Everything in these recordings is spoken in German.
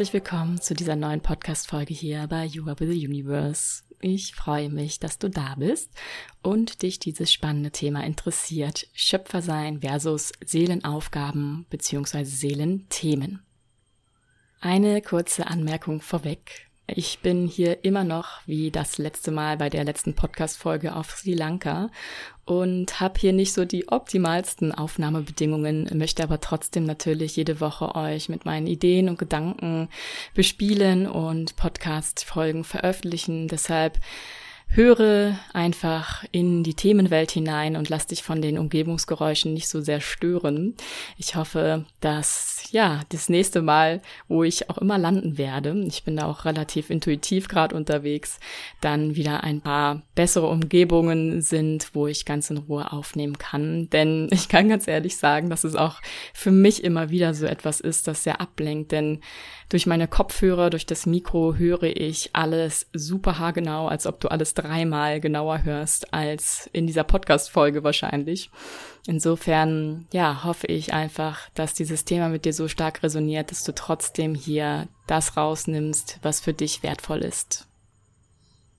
Herzlich willkommen zu dieser neuen Podcast-Folge hier bei You Are the Universe. Ich freue mich, dass du da bist und dich dieses spannende Thema interessiert. Schöpfersein versus Seelenaufgaben bzw. Seelenthemen. Eine kurze Anmerkung vorweg. Ich bin hier immer noch, wie das letzte Mal bei der letzten Podcast-Folge auf Sri Lanka und habe hier nicht so die optimalsten Aufnahmebedingungen, möchte aber trotzdem natürlich jede Woche euch mit meinen Ideen und Gedanken bespielen und Podcast-Folgen veröffentlichen. Deshalb höre einfach in die Themenwelt hinein und lass dich von den Umgebungsgeräuschen nicht so sehr stören. Ich hoffe, dass ja das nächste Mal, wo ich auch immer landen werde, ich bin da auch relativ intuitiv gerade unterwegs, dann wieder ein paar bessere Umgebungen sind, wo ich ganz in Ruhe aufnehmen kann. Denn ich kann ganz ehrlich sagen, dass es auch für mich immer wieder so etwas ist, das sehr ablenkt. Denn durch meine Kopfhörer, durch das Mikro höre ich alles super haargenau, als ob du alles dreimal genauer hörst als in dieser Podcast-Folge wahrscheinlich. Insofern, ja, hoffe ich einfach, dass dieses Thema mit dir so stark resoniert, dass du trotzdem hier das rausnimmst, was für dich wertvoll ist.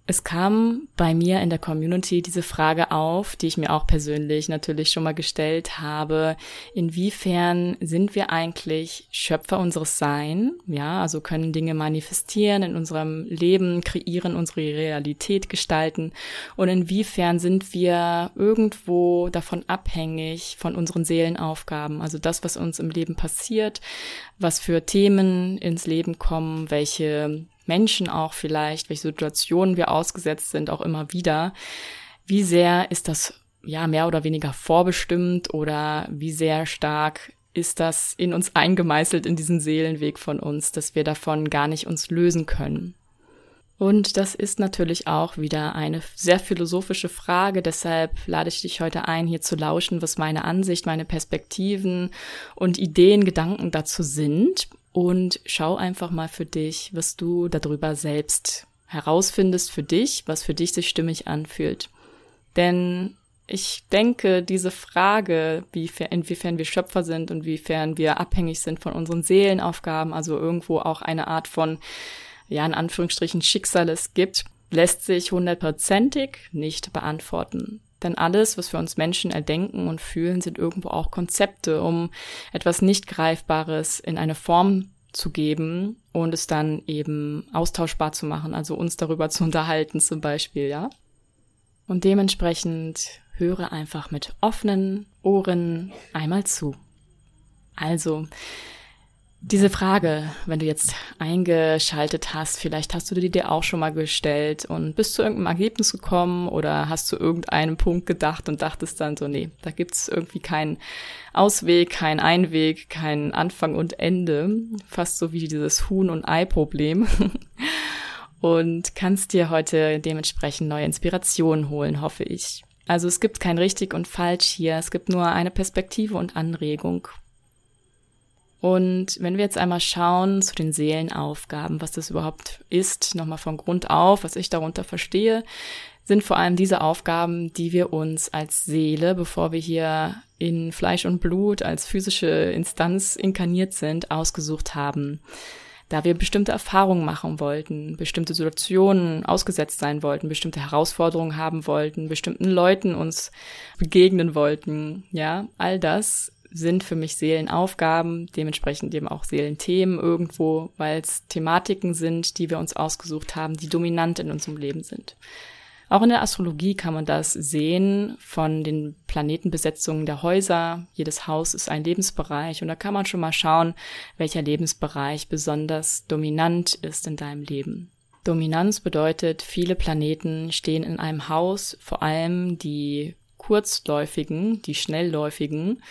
Es kam bei mir in der Community diese Frage auf, die ich mir auch persönlich natürlich schon mal gestellt habe. Inwiefern sind wir eigentlich Schöpfer unseres Sein? Ja, also können Dinge manifestieren in unserem Leben, kreieren, unsere Realität gestalten. Und inwiefern sind wir irgendwo davon abhängig von unseren Seelenaufgaben? Also das, was uns im Leben passiert, was für Themen ins Leben kommen, welche Menschen auch vielleicht, welche Situationen wir ausgesetzt sind, auch immer wieder. Wie sehr ist das ja mehr oder weniger vorbestimmt oder wie sehr stark ist das in uns eingemeißelt in diesen Seelenweg von uns, dass wir davon gar nicht uns lösen können? Und das ist natürlich auch wieder eine sehr philosophische Frage. Deshalb lade ich dich heute ein, hier zu lauschen, was meine Ansicht, meine Perspektiven und Ideen, Gedanken dazu sind und schau einfach mal für dich, was du darüber selbst herausfindest für dich, was für dich sich stimmig anfühlt. Denn ich denke, diese Frage, wie, inwiefern wir Schöpfer sind und wiefern wir abhängig sind von unseren Seelenaufgaben, also irgendwo auch eine Art von, ja, in Anführungsstrichen Schicksal es gibt, lässt sich hundertprozentig nicht beantworten. Denn alles, was wir uns Menschen erdenken und fühlen, sind irgendwo auch Konzepte, um etwas nicht Greifbares in eine Form zu geben und es dann eben austauschbar zu machen, also uns darüber zu unterhalten zum Beispiel, ja. Und dementsprechend höre einfach mit offenen Ohren einmal zu. Also, diese Frage, wenn du jetzt eingeschaltet hast, vielleicht hast du dir auch schon mal gestellt und bist zu irgendeinem Ergebnis gekommen oder hast zu irgendeinem Punkt gedacht und dachtest dann so, nee, da gibt's irgendwie keinen Ausweg, keinen Einweg, keinen Anfang und Ende. Fast so wie dieses Huhn- und Ei-Problem. und kannst dir heute dementsprechend neue Inspirationen holen, hoffe ich. Also es gibt kein richtig und falsch hier, es gibt nur eine Perspektive und Anregung und wenn wir jetzt einmal schauen zu den Seelenaufgaben, was das überhaupt ist, nochmal von Grund auf, was ich darunter verstehe, sind vor allem diese Aufgaben, die wir uns als Seele, bevor wir hier in Fleisch und Blut als physische Instanz inkarniert sind, ausgesucht haben. Da wir bestimmte Erfahrungen machen wollten, bestimmte Situationen ausgesetzt sein wollten, bestimmte Herausforderungen haben wollten, bestimmten Leuten uns begegnen wollten, ja, all das sind für mich Seelenaufgaben, dementsprechend eben auch Seelenthemen irgendwo, weil es Thematiken sind, die wir uns ausgesucht haben, die dominant in unserem Leben sind. Auch in der Astrologie kann man das sehen von den Planetenbesetzungen der Häuser. Jedes Haus ist ein Lebensbereich und da kann man schon mal schauen, welcher Lebensbereich besonders dominant ist in deinem Leben. Dominanz bedeutet, viele Planeten stehen in einem Haus, vor allem die kurzläufigen, die schnellläufigen,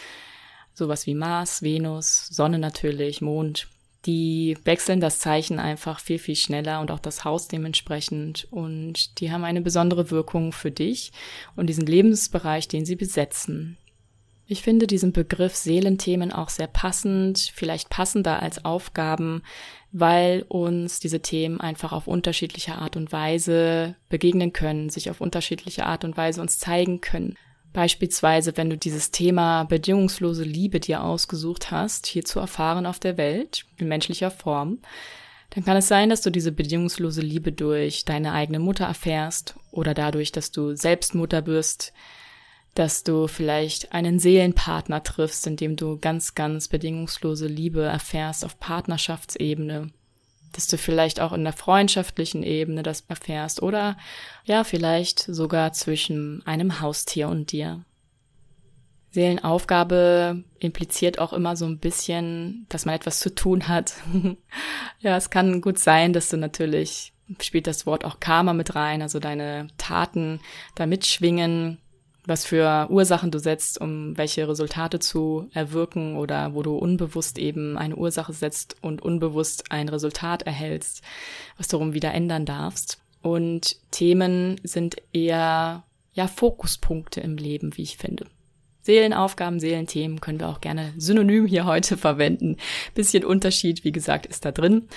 sowas wie Mars, Venus, Sonne natürlich, Mond, die wechseln das Zeichen einfach viel, viel schneller und auch das Haus dementsprechend. Und die haben eine besondere Wirkung für dich und diesen Lebensbereich, den sie besetzen. Ich finde diesen Begriff Seelenthemen auch sehr passend, vielleicht passender als Aufgaben, weil uns diese Themen einfach auf unterschiedliche Art und Weise begegnen können, sich auf unterschiedliche Art und Weise uns zeigen können. Beispielsweise, wenn du dieses Thema bedingungslose Liebe dir ausgesucht hast, hier zu erfahren auf der Welt, in menschlicher Form, dann kann es sein, dass du diese bedingungslose Liebe durch deine eigene Mutter erfährst oder dadurch, dass du selbst Mutter wirst, dass du vielleicht einen Seelenpartner triffst, in dem du ganz, ganz bedingungslose Liebe erfährst auf Partnerschaftsebene, dass du vielleicht auch in der freundschaftlichen Ebene das erfährst oder ja, vielleicht sogar zwischen einem Haustier und dir. Seelenaufgabe impliziert auch immer so ein bisschen, dass man etwas zu tun hat. ja, es kann gut sein, dass du natürlich, spielt das Wort auch Karma mit rein, also deine Taten da mitschwingen, was für Ursachen du setzt, um welche Resultate zu erwirken oder wo du unbewusst eben eine Ursache setzt und unbewusst ein Resultat erhältst, was du darum wieder ändern darfst. Und Themen sind eher ja Fokuspunkte im Leben, wie ich finde. Seelenaufgaben, Seelenthemen können wir auch gerne synonym hier heute verwenden. Bisschen Unterschied, wie gesagt, ist da drin.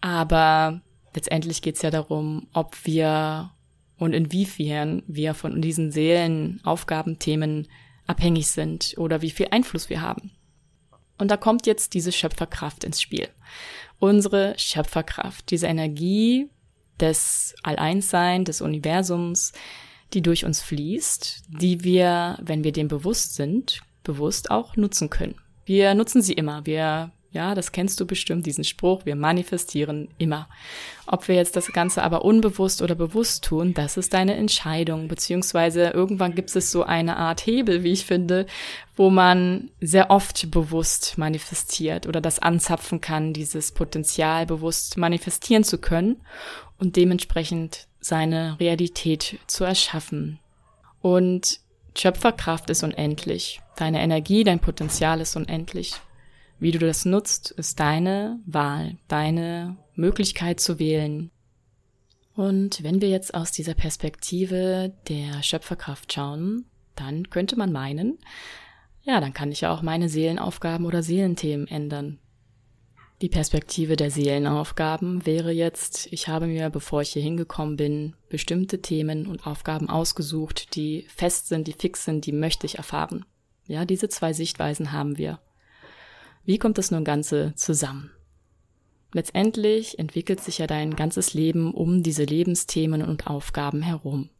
Aber letztendlich geht es ja darum, ob wir und inwiefern wir von diesen Seelenaufgabenthemen abhängig sind oder wie viel Einfluss wir haben. Und da kommt jetzt diese Schöpferkraft ins Spiel. Unsere Schöpferkraft, diese Energie des Alleinssein, des Universums, die durch uns fließt, die wir, wenn wir dem bewusst sind, bewusst auch nutzen können. Wir nutzen sie immer. Wir ja, das kennst du bestimmt, diesen Spruch, wir manifestieren immer. Ob wir jetzt das Ganze aber unbewusst oder bewusst tun, das ist deine Entscheidung, beziehungsweise irgendwann gibt es so eine Art Hebel, wie ich finde, wo man sehr oft bewusst manifestiert oder das anzapfen kann, dieses Potenzial bewusst manifestieren zu können und dementsprechend seine Realität zu erschaffen. Und Schöpferkraft ist unendlich. Deine Energie, dein Potenzial ist unendlich. Wie du das nutzt, ist deine Wahl, deine Möglichkeit zu wählen. Und wenn wir jetzt aus dieser Perspektive der Schöpferkraft schauen, dann könnte man meinen, ja, dann kann ich ja auch meine Seelenaufgaben oder Seelenthemen ändern. Die Perspektive der Seelenaufgaben wäre jetzt, ich habe mir, bevor ich hier hingekommen bin, bestimmte Themen und Aufgaben ausgesucht, die fest sind, die fix sind, die möchte ich erfahren. Ja, diese zwei Sichtweisen haben wir. Wie kommt das nun Ganze zusammen? Letztendlich entwickelt sich ja dein ganzes Leben um diese Lebensthemen und Aufgaben herum.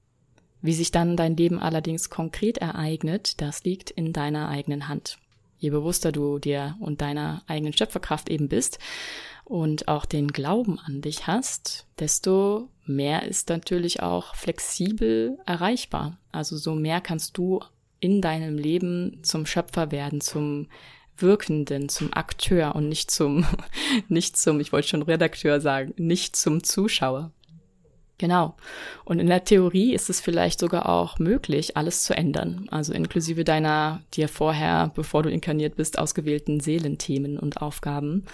Wie sich dann dein Leben allerdings konkret ereignet, das liegt in deiner eigenen Hand. Je bewusster du dir und deiner eigenen Schöpferkraft eben bist und auch den Glauben an dich hast, desto mehr ist natürlich auch flexibel erreichbar. Also so mehr kannst du in deinem Leben zum Schöpfer werden, zum Wirkenden, zum Akteur und nicht zum, nicht zum, ich wollte schon Redakteur sagen, nicht zum Zuschauer. Genau. Und in der Theorie ist es vielleicht sogar auch möglich, alles zu ändern. Also inklusive deiner dir vorher, bevor du inkarniert bist, ausgewählten Seelenthemen und Aufgaben.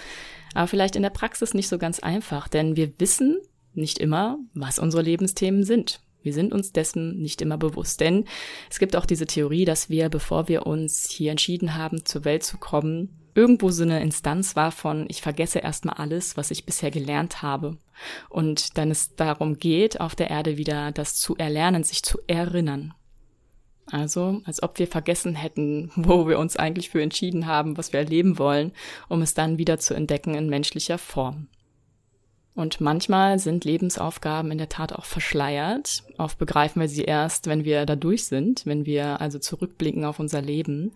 Aber vielleicht in der Praxis nicht so ganz einfach, denn wir wissen nicht immer, was unsere Lebensthemen sind. Wir sind uns dessen nicht immer bewusst, denn es gibt auch diese Theorie, dass wir, bevor wir uns hier entschieden haben, zur Welt zu kommen, irgendwo so eine Instanz war von, ich vergesse erstmal alles, was ich bisher gelernt habe. Und dann es darum geht, auf der Erde wieder das zu erlernen, sich zu erinnern. Also, als ob wir vergessen hätten, wo wir uns eigentlich für entschieden haben, was wir erleben wollen, um es dann wieder zu entdecken in menschlicher Form. Und manchmal sind Lebensaufgaben in der Tat auch verschleiert. Oft begreifen wir sie erst, wenn wir da durch sind, wenn wir also zurückblicken auf unser Leben.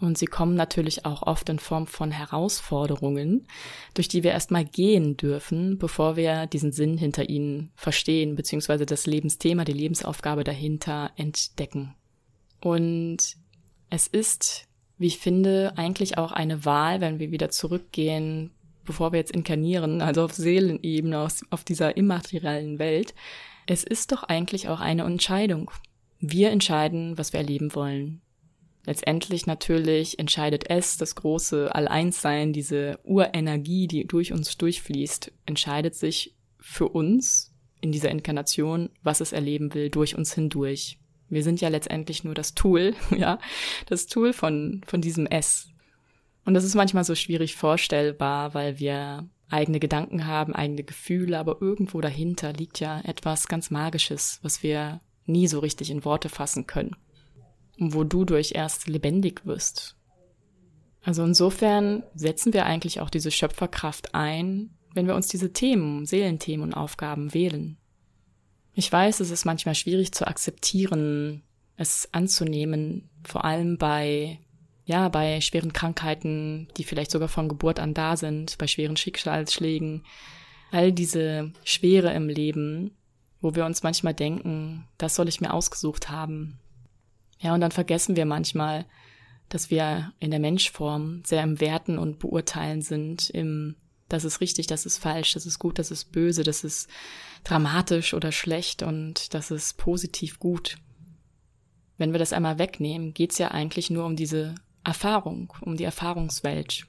Und sie kommen natürlich auch oft in Form von Herausforderungen, durch die wir erstmal gehen dürfen, bevor wir diesen Sinn hinter ihnen verstehen, beziehungsweise das Lebensthema, die Lebensaufgabe dahinter entdecken. Und es ist, wie ich finde, eigentlich auch eine Wahl, wenn wir wieder zurückgehen bevor wir jetzt inkarnieren, also auf Seelenebene, aus, auf dieser immateriellen Welt, es ist doch eigentlich auch eine Entscheidung. Wir entscheiden, was wir erleben wollen. Letztendlich natürlich entscheidet es, das große Alleinssein, diese Urenergie, die durch uns durchfließt, entscheidet sich für uns in dieser Inkarnation, was es erleben will, durch uns hindurch. Wir sind ja letztendlich nur das Tool, ja, das Tool von, von diesem S, und das ist manchmal so schwierig vorstellbar, weil wir eigene Gedanken haben, eigene Gefühle, aber irgendwo dahinter liegt ja etwas ganz Magisches, was wir nie so richtig in Worte fassen können. und wodurch erst lebendig wirst. Also insofern setzen wir eigentlich auch diese Schöpferkraft ein, wenn wir uns diese Themen, Seelenthemen und Aufgaben wählen. Ich weiß, es ist manchmal schwierig zu akzeptieren, es anzunehmen, vor allem bei, ja, bei schweren Krankheiten, die vielleicht sogar von Geburt an da sind, bei schweren Schicksalsschlägen, all diese Schwere im Leben, wo wir uns manchmal denken, das soll ich mir ausgesucht haben. Ja, und dann vergessen wir manchmal, dass wir in der Menschform sehr im Werten und Beurteilen sind, im das ist richtig, das ist falsch, das ist gut, das ist böse, das ist dramatisch oder schlecht und das ist positiv gut. Wenn wir das einmal wegnehmen, geht's ja eigentlich nur um diese Erfahrung, um die Erfahrungswelt.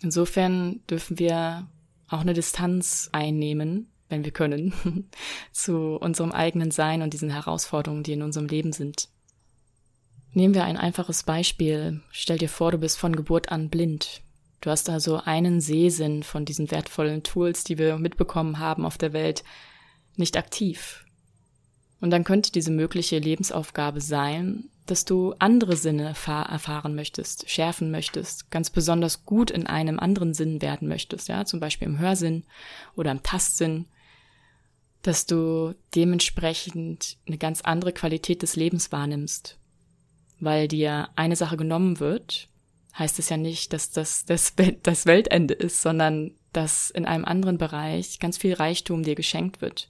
Insofern dürfen wir auch eine Distanz einnehmen, wenn wir können, zu unserem eigenen Sein und diesen Herausforderungen, die in unserem Leben sind. Nehmen wir ein einfaches Beispiel. Stell dir vor, du bist von Geburt an blind. Du hast also einen Sehsinn von diesen wertvollen Tools, die wir mitbekommen haben auf der Welt, nicht aktiv. Und dann könnte diese mögliche Lebensaufgabe sein, dass du andere Sinne erfahren möchtest, schärfen möchtest, ganz besonders gut in einem anderen Sinn werden möchtest, ja, zum Beispiel im Hörsinn oder im Tastsinn, dass du dementsprechend eine ganz andere Qualität des Lebens wahrnimmst weil dir eine Sache genommen wird, heißt es ja nicht, dass das das, das Weltende ist, sondern dass in einem anderen Bereich ganz viel Reichtum dir geschenkt wird.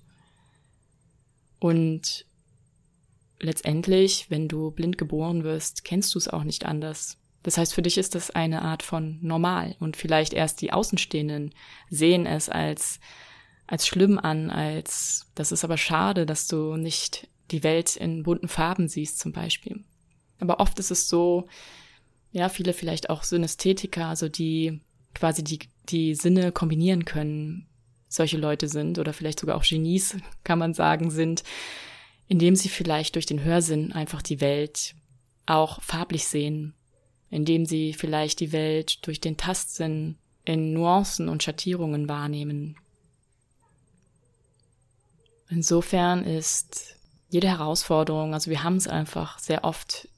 Und letztendlich, wenn du blind geboren wirst, kennst du es auch nicht anders. Das heißt, für dich ist das eine Art von normal und vielleicht erst die Außenstehenden sehen es als, als schlimm an, als, das ist aber schade, dass du nicht die Welt in bunten Farben siehst zum Beispiel. Aber oft ist es so, ja, viele vielleicht auch Synästhetiker, also die quasi die, die Sinne kombinieren können, solche Leute sind oder vielleicht sogar auch Genies, kann man sagen, sind, indem sie vielleicht durch den Hörsinn einfach die Welt auch farblich sehen, indem sie vielleicht die Welt durch den Tastsinn in Nuancen und Schattierungen wahrnehmen. Insofern ist jede Herausforderung, also wir haben es einfach sehr oft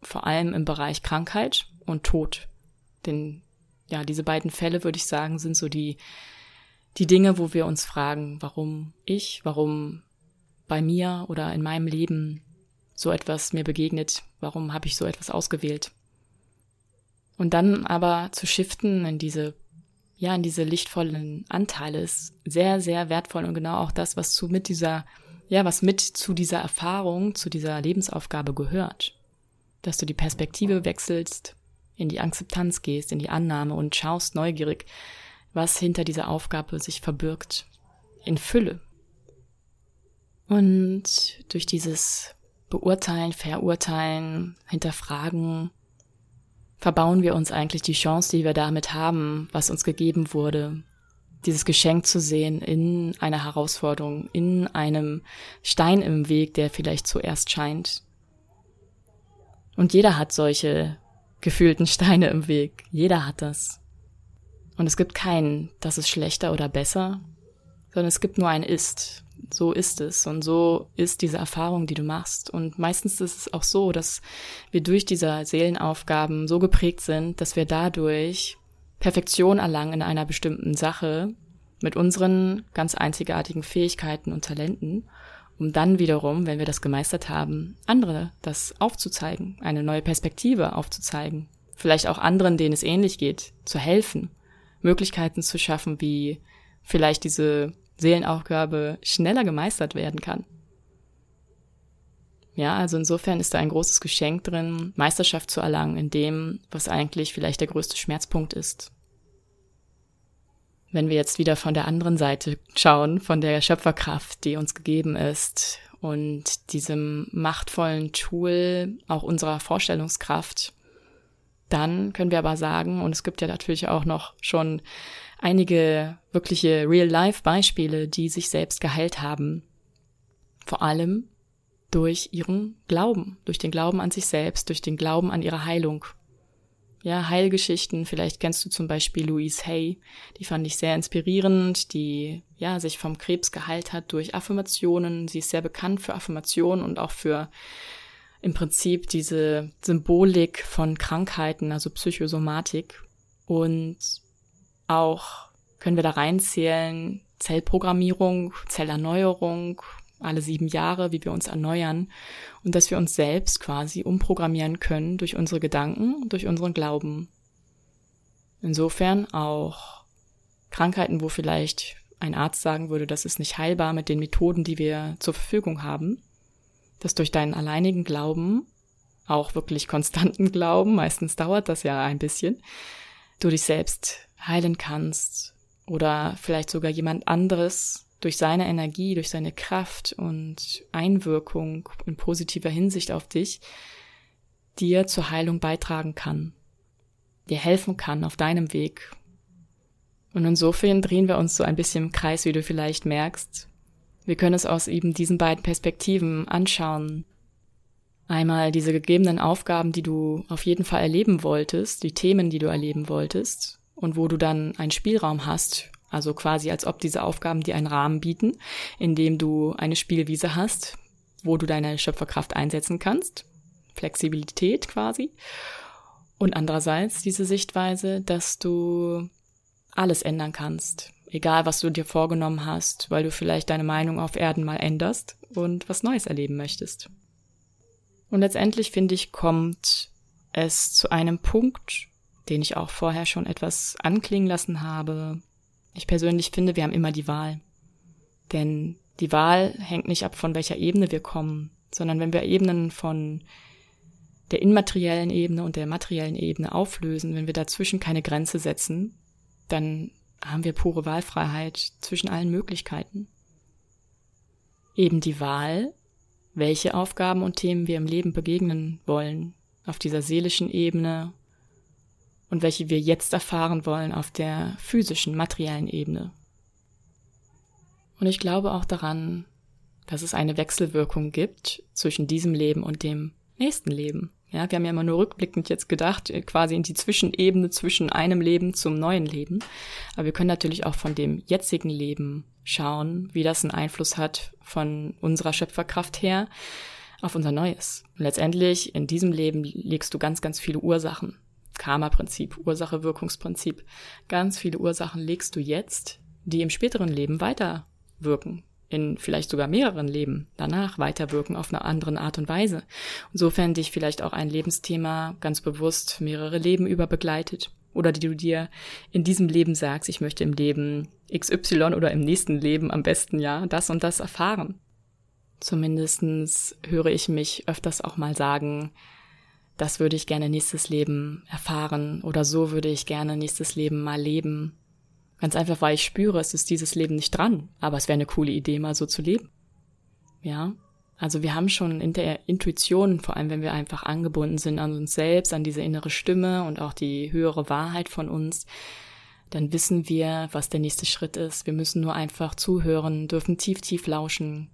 vor allem im Bereich Krankheit und Tod. Denn ja, diese beiden Fälle, würde ich sagen, sind so die, die Dinge, wo wir uns fragen, warum ich, warum bei mir oder in meinem Leben so etwas mir begegnet, warum habe ich so etwas ausgewählt. Und dann aber zu shiften in diese, ja, in diese lichtvollen Anteile ist sehr, sehr wertvoll und genau auch das, was zu mit dieser, ja, was mit zu dieser Erfahrung, zu dieser Lebensaufgabe gehört dass du die Perspektive wechselst, in die Akzeptanz gehst, in die Annahme und schaust neugierig, was hinter dieser Aufgabe sich verbirgt, in Fülle. Und durch dieses Beurteilen, Verurteilen, Hinterfragen, verbauen wir uns eigentlich die Chance, die wir damit haben, was uns gegeben wurde, dieses Geschenk zu sehen in einer Herausforderung, in einem Stein im Weg, der vielleicht zuerst scheint, und jeder hat solche gefühlten Steine im Weg. Jeder hat das. Und es gibt keinen, das ist schlechter oder besser, sondern es gibt nur ein Ist. So ist es. Und so ist diese Erfahrung, die du machst. Und meistens ist es auch so, dass wir durch diese Seelenaufgaben so geprägt sind, dass wir dadurch Perfektion erlangen in einer bestimmten Sache mit unseren ganz einzigartigen Fähigkeiten und Talenten um dann wiederum, wenn wir das gemeistert haben, andere das aufzuzeigen, eine neue Perspektive aufzuzeigen, vielleicht auch anderen, denen es ähnlich geht, zu helfen, Möglichkeiten zu schaffen, wie vielleicht diese Seelenaufgabe schneller gemeistert werden kann. Ja, also insofern ist da ein großes Geschenk drin, Meisterschaft zu erlangen in dem, was eigentlich vielleicht der größte Schmerzpunkt ist. Wenn wir jetzt wieder von der anderen Seite schauen, von der Schöpferkraft, die uns gegeben ist und diesem machtvollen Tool auch unserer Vorstellungskraft, dann können wir aber sagen, und es gibt ja natürlich auch noch schon einige wirkliche Real-Life-Beispiele, die sich selbst geheilt haben. Vor allem durch ihren Glauben, durch den Glauben an sich selbst, durch den Glauben an ihre Heilung ja, Heilgeschichten. Vielleicht kennst du zum Beispiel Louise Hay. Die fand ich sehr inspirierend, die ja sich vom Krebs geheilt hat durch Affirmationen. Sie ist sehr bekannt für Affirmationen und auch für im Prinzip diese Symbolik von Krankheiten, also Psychosomatik. Und auch können wir da reinzählen Zellprogrammierung, Zellerneuerung, alle sieben Jahre, wie wir uns erneuern und dass wir uns selbst quasi umprogrammieren können durch unsere Gedanken, durch unseren Glauben. Insofern auch Krankheiten, wo vielleicht ein Arzt sagen würde, das ist nicht heilbar mit den Methoden, die wir zur Verfügung haben, dass durch deinen alleinigen Glauben, auch wirklich konstanten Glauben, meistens dauert das ja ein bisschen, du dich selbst heilen kannst oder vielleicht sogar jemand anderes durch seine Energie, durch seine Kraft und Einwirkung in positiver Hinsicht auf dich dir zur Heilung beitragen kann, dir helfen kann auf deinem Weg. Und insofern drehen wir uns so ein bisschen im Kreis, wie du vielleicht merkst, wir können es aus eben diesen beiden Perspektiven anschauen. Einmal diese gegebenen Aufgaben, die du auf jeden Fall erleben wolltest, die Themen, die du erleben wolltest und wo du dann einen Spielraum hast, also quasi als ob diese Aufgaben dir einen Rahmen bieten, in dem du eine Spielwiese hast, wo du deine Schöpferkraft einsetzen kannst. Flexibilität quasi. Und andererseits diese Sichtweise, dass du alles ändern kannst, egal was du dir vorgenommen hast, weil du vielleicht deine Meinung auf Erden mal änderst und was Neues erleben möchtest. Und letztendlich finde ich, kommt es zu einem Punkt, den ich auch vorher schon etwas anklingen lassen habe. Ich persönlich finde, wir haben immer die Wahl. Denn die Wahl hängt nicht ab, von welcher Ebene wir kommen, sondern wenn wir Ebenen von der immateriellen Ebene und der materiellen Ebene auflösen, wenn wir dazwischen keine Grenze setzen, dann haben wir pure Wahlfreiheit zwischen allen Möglichkeiten. Eben die Wahl, welche Aufgaben und Themen wir im Leben begegnen wollen, auf dieser seelischen Ebene und welche wir jetzt erfahren wollen auf der physischen, materiellen Ebene. Und ich glaube auch daran, dass es eine Wechselwirkung gibt zwischen diesem Leben und dem nächsten Leben. Ja, wir haben ja immer nur rückblickend jetzt gedacht, äh, quasi in die Zwischenebene zwischen einem Leben zum neuen Leben. Aber wir können natürlich auch von dem jetzigen Leben schauen, wie das einen Einfluss hat von unserer Schöpferkraft her auf unser Neues. Und letztendlich in diesem Leben legst du ganz, ganz viele Ursachen. Karma-Prinzip, Ursache-Wirkungsprinzip. Ganz viele Ursachen legst du jetzt, die im späteren Leben weiterwirken in vielleicht sogar mehreren Leben danach weiterwirken auf eine andere Art und Weise. Insofern dich vielleicht auch ein Lebensthema ganz bewusst mehrere Leben über begleitet oder die du dir in diesem Leben sagst, ich möchte im Leben XY oder im nächsten Leben am besten ja das und das erfahren. Zumindestens höre ich mich öfters auch mal sagen, das würde ich gerne nächstes Leben erfahren oder so würde ich gerne nächstes Leben mal leben Ganz einfach, weil ich spüre, es ist dieses Leben nicht dran. Aber es wäre eine coole Idee, mal so zu leben. Ja. Also wir haben schon in der Intuition, vor allem wenn wir einfach angebunden sind an uns selbst, an diese innere Stimme und auch die höhere Wahrheit von uns, dann wissen wir, was der nächste Schritt ist. Wir müssen nur einfach zuhören, dürfen tief, tief lauschen.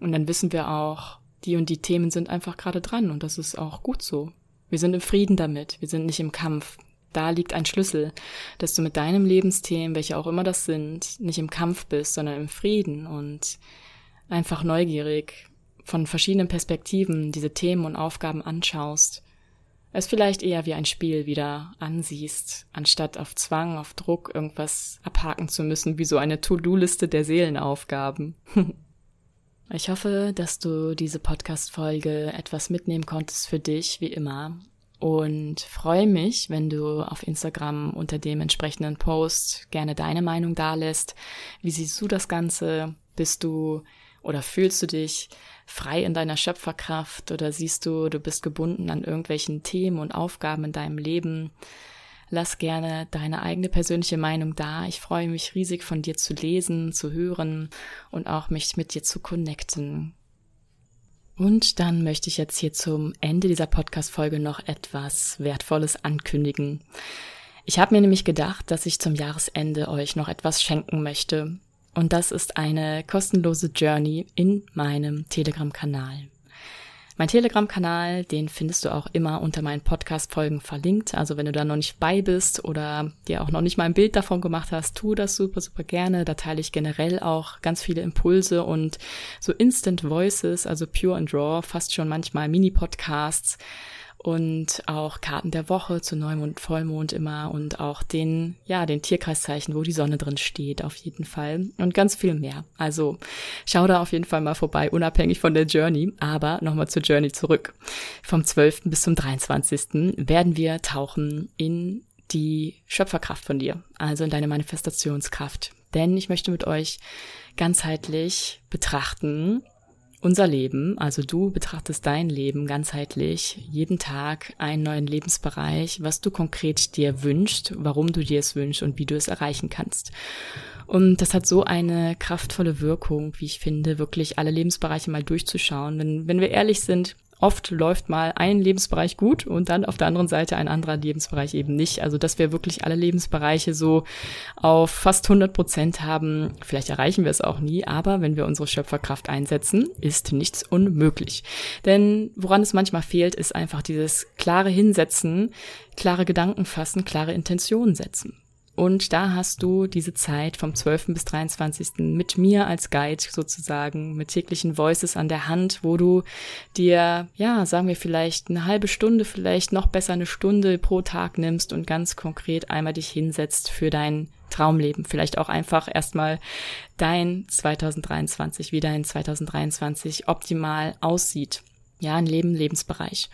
Und dann wissen wir auch, die und die Themen sind einfach gerade dran und das ist auch gut so. Wir sind im Frieden damit, wir sind nicht im Kampf, da liegt ein Schlüssel, dass du mit deinem Lebensthemen, welche auch immer das sind, nicht im Kampf bist, sondern im Frieden und einfach neugierig von verschiedenen Perspektiven diese Themen und Aufgaben anschaust, es vielleicht eher wie ein Spiel wieder ansiehst, anstatt auf Zwang, auf Druck irgendwas abhaken zu müssen, wie so eine To-Do-Liste der Seelenaufgaben. Ich hoffe, dass du diese Podcast-Folge etwas mitnehmen konntest für dich, wie immer, und freue mich, wenn du auf Instagram unter dem entsprechenden Post gerne deine Meinung dalässt. Wie siehst du das Ganze? Bist du oder fühlst du dich frei in deiner Schöpferkraft oder siehst du, du bist gebunden an irgendwelchen Themen und Aufgaben in deinem Leben? Lass gerne deine eigene persönliche Meinung da. Ich freue mich riesig von dir zu lesen, zu hören und auch mich mit dir zu connecten. Und dann möchte ich jetzt hier zum Ende dieser Podcast-Folge noch etwas Wertvolles ankündigen. Ich habe mir nämlich gedacht, dass ich zum Jahresende euch noch etwas schenken möchte. Und das ist eine kostenlose Journey in meinem Telegram-Kanal. Mein Telegram-Kanal, den findest du auch immer unter meinen Podcast-Folgen verlinkt. Also wenn du da noch nicht bei bist oder dir auch noch nicht mal ein Bild davon gemacht hast, tu das super, super gerne. Da teile ich generell auch ganz viele Impulse und so Instant Voices, also Pure and Raw, fast schon manchmal Mini-Podcasts und auch Karten der Woche zu Neumond, Vollmond immer und auch den, ja, den Tierkreiszeichen, wo die Sonne drin steht, auf jeden Fall und ganz viel mehr. Also schau da auf jeden Fall mal vorbei, unabhängig von der Journey. Aber nochmal zur Journey zurück. Vom 12. bis zum 23. werden wir tauchen in die Schöpferkraft von dir, also in deine Manifestationskraft. Denn ich möchte mit euch ganzheitlich betrachten, unser Leben, also du betrachtest dein Leben ganzheitlich, jeden Tag einen neuen Lebensbereich, was du konkret dir wünschst, warum du dir es wünschst und wie du es erreichen kannst. Und das hat so eine kraftvolle Wirkung, wie ich finde, wirklich alle Lebensbereiche mal durchzuschauen. Wenn, wenn wir ehrlich sind, oft läuft mal ein Lebensbereich gut und dann auf der anderen Seite ein anderer Lebensbereich eben nicht. Also dass wir wirklich alle Lebensbereiche so auf fast 100 Prozent haben, vielleicht erreichen wir es auch nie, aber wenn wir unsere Schöpferkraft einsetzen, ist nichts unmöglich. Denn woran es manchmal fehlt, ist einfach dieses klare Hinsetzen, klare Gedanken fassen, klare Intentionen setzen. Und da hast du diese Zeit vom 12. bis 23. mit mir als Guide sozusagen, mit täglichen Voices an der Hand, wo du dir, ja, sagen wir vielleicht eine halbe Stunde, vielleicht noch besser eine Stunde pro Tag nimmst und ganz konkret einmal dich hinsetzt für dein Traumleben. Vielleicht auch einfach erstmal dein 2023, wie dein 2023 optimal aussieht. Ja, ein Leben, Lebensbereich.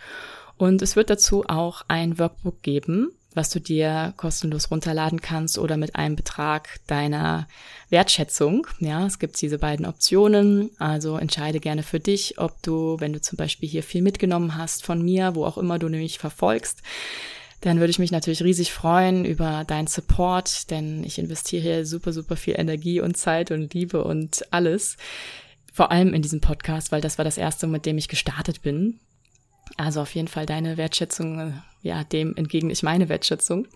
Und es wird dazu auch ein Workbook geben, was du dir kostenlos runterladen kannst oder mit einem Betrag deiner Wertschätzung. Ja, es gibt diese beiden Optionen. Also entscheide gerne für dich, ob du, wenn du zum Beispiel hier viel mitgenommen hast von mir, wo auch immer du nämlich verfolgst, dann würde ich mich natürlich riesig freuen über deinen Support, denn ich investiere hier super, super viel Energie und Zeit und Liebe und alles. Vor allem in diesem Podcast, weil das war das erste, mit dem ich gestartet bin. Also auf jeden Fall deine Wertschätzung, ja, dem entgegen ich meine Wertschätzung.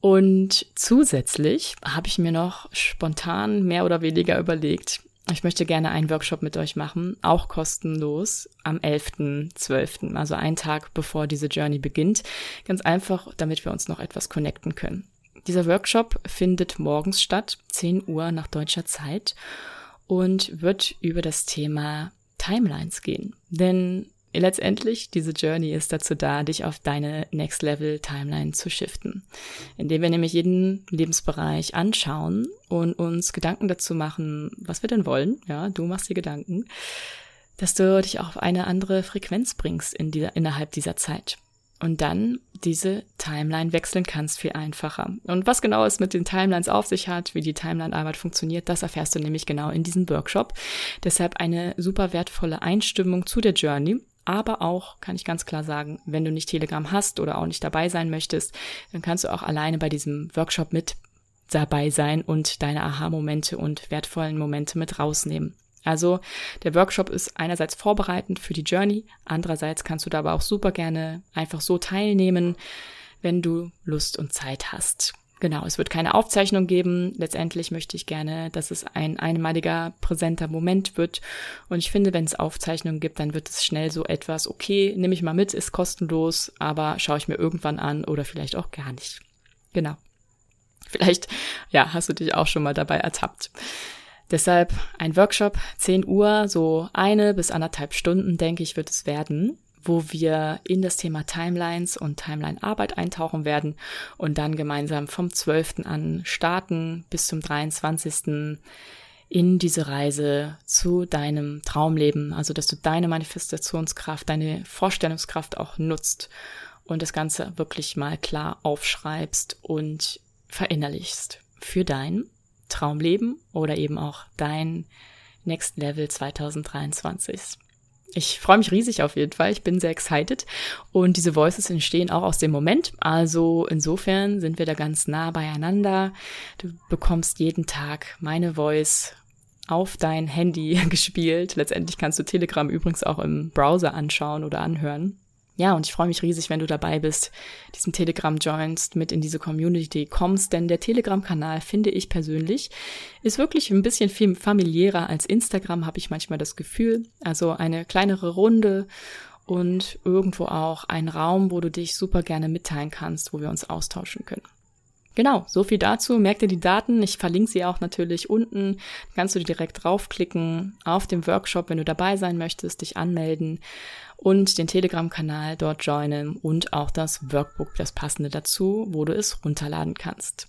Und zusätzlich habe ich mir noch spontan mehr oder weniger überlegt, ich möchte gerne einen Workshop mit euch machen, auch kostenlos, am 11.12., also einen Tag bevor diese Journey beginnt. Ganz einfach, damit wir uns noch etwas connecten können. Dieser Workshop findet morgens statt, 10 Uhr nach deutscher Zeit und wird über das Thema Timelines gehen. Denn Letztendlich, diese Journey ist dazu da, dich auf deine Next Level Timeline zu shiften, indem wir nämlich jeden Lebensbereich anschauen und uns Gedanken dazu machen, was wir denn wollen. Ja, du machst dir Gedanken, dass du dich auch auf eine andere Frequenz bringst in dieser, innerhalb dieser Zeit. Und dann diese Timeline wechseln kannst viel einfacher. Und was genau es mit den Timelines auf sich hat, wie die Timeline-Arbeit funktioniert, das erfährst du nämlich genau in diesem Workshop. Deshalb eine super wertvolle Einstimmung zu der Journey aber auch, kann ich ganz klar sagen, wenn du nicht Telegram hast oder auch nicht dabei sein möchtest, dann kannst du auch alleine bei diesem Workshop mit dabei sein und deine Aha-Momente und wertvollen Momente mit rausnehmen. Also der Workshop ist einerseits vorbereitend für die Journey, andererseits kannst du da aber auch super gerne einfach so teilnehmen, wenn du Lust und Zeit hast. Genau, es wird keine Aufzeichnung geben. Letztendlich möchte ich gerne, dass es ein einmaliger, präsenter Moment wird. Und ich finde, wenn es Aufzeichnungen gibt, dann wird es schnell so etwas, okay, nehme ich mal mit, ist kostenlos, aber schaue ich mir irgendwann an oder vielleicht auch gar nicht. Genau. Vielleicht, ja, hast du dich auch schon mal dabei ertappt. Deshalb ein Workshop, 10 Uhr, so eine bis anderthalb Stunden, denke ich, wird es werden wo wir in das Thema Timelines und Timeline-Arbeit eintauchen werden und dann gemeinsam vom 12. an starten bis zum 23. in diese Reise zu deinem Traumleben, also dass du deine Manifestationskraft, deine Vorstellungskraft auch nutzt und das Ganze wirklich mal klar aufschreibst und verinnerlichst für dein Traumleben oder eben auch dein Next Level 2023. Ich freue mich riesig auf jeden Fall. Ich bin sehr excited. Und diese Voices entstehen auch aus dem Moment. Also insofern sind wir da ganz nah beieinander. Du bekommst jeden Tag meine Voice auf dein Handy gespielt. Letztendlich kannst du Telegram übrigens auch im Browser anschauen oder anhören. Ja, und ich freue mich riesig, wenn du dabei bist, diesen Telegram joinst, mit in diese Community kommst, denn der Telegram-Kanal, finde ich persönlich, ist wirklich ein bisschen viel familiärer als Instagram, habe ich manchmal das Gefühl. Also eine kleinere Runde und irgendwo auch ein Raum, wo du dich super gerne mitteilen kannst, wo wir uns austauschen können. Genau, so viel dazu. Merk dir die Daten. Ich verlinke sie auch natürlich unten. Kannst du direkt draufklicken auf dem Workshop, wenn du dabei sein möchtest, dich anmelden und den Telegram-Kanal dort joinen und auch das Workbook, das passende dazu, wo du es runterladen kannst.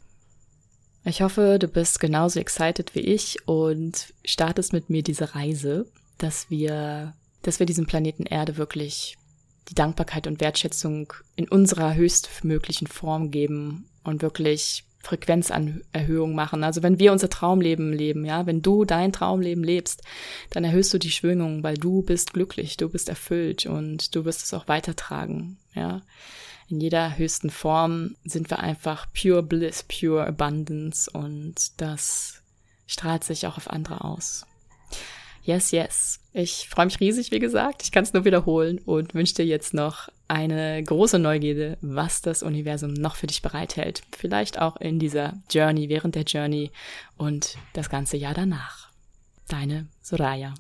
Ich hoffe, du bist genauso excited wie ich und startest mit mir diese Reise, dass wir, dass wir diesem Planeten Erde wirklich die Dankbarkeit und Wertschätzung in unserer höchstmöglichen Form geben und wirklich Frequenzerhöhung machen. Also wenn wir unser Traumleben leben, ja, wenn du dein Traumleben lebst, dann erhöhst du die Schwingung, weil du bist glücklich, du bist erfüllt und du wirst es auch weitertragen, ja. In jeder höchsten Form sind wir einfach pure bliss, pure abundance und das strahlt sich auch auf andere aus. Yes, yes. Ich freue mich riesig, wie gesagt. Ich kann es nur wiederholen und wünsche dir jetzt noch eine große Neugierde, was das Universum noch für dich bereithält. Vielleicht auch in dieser Journey, während der Journey und das ganze Jahr danach. Deine Soraya.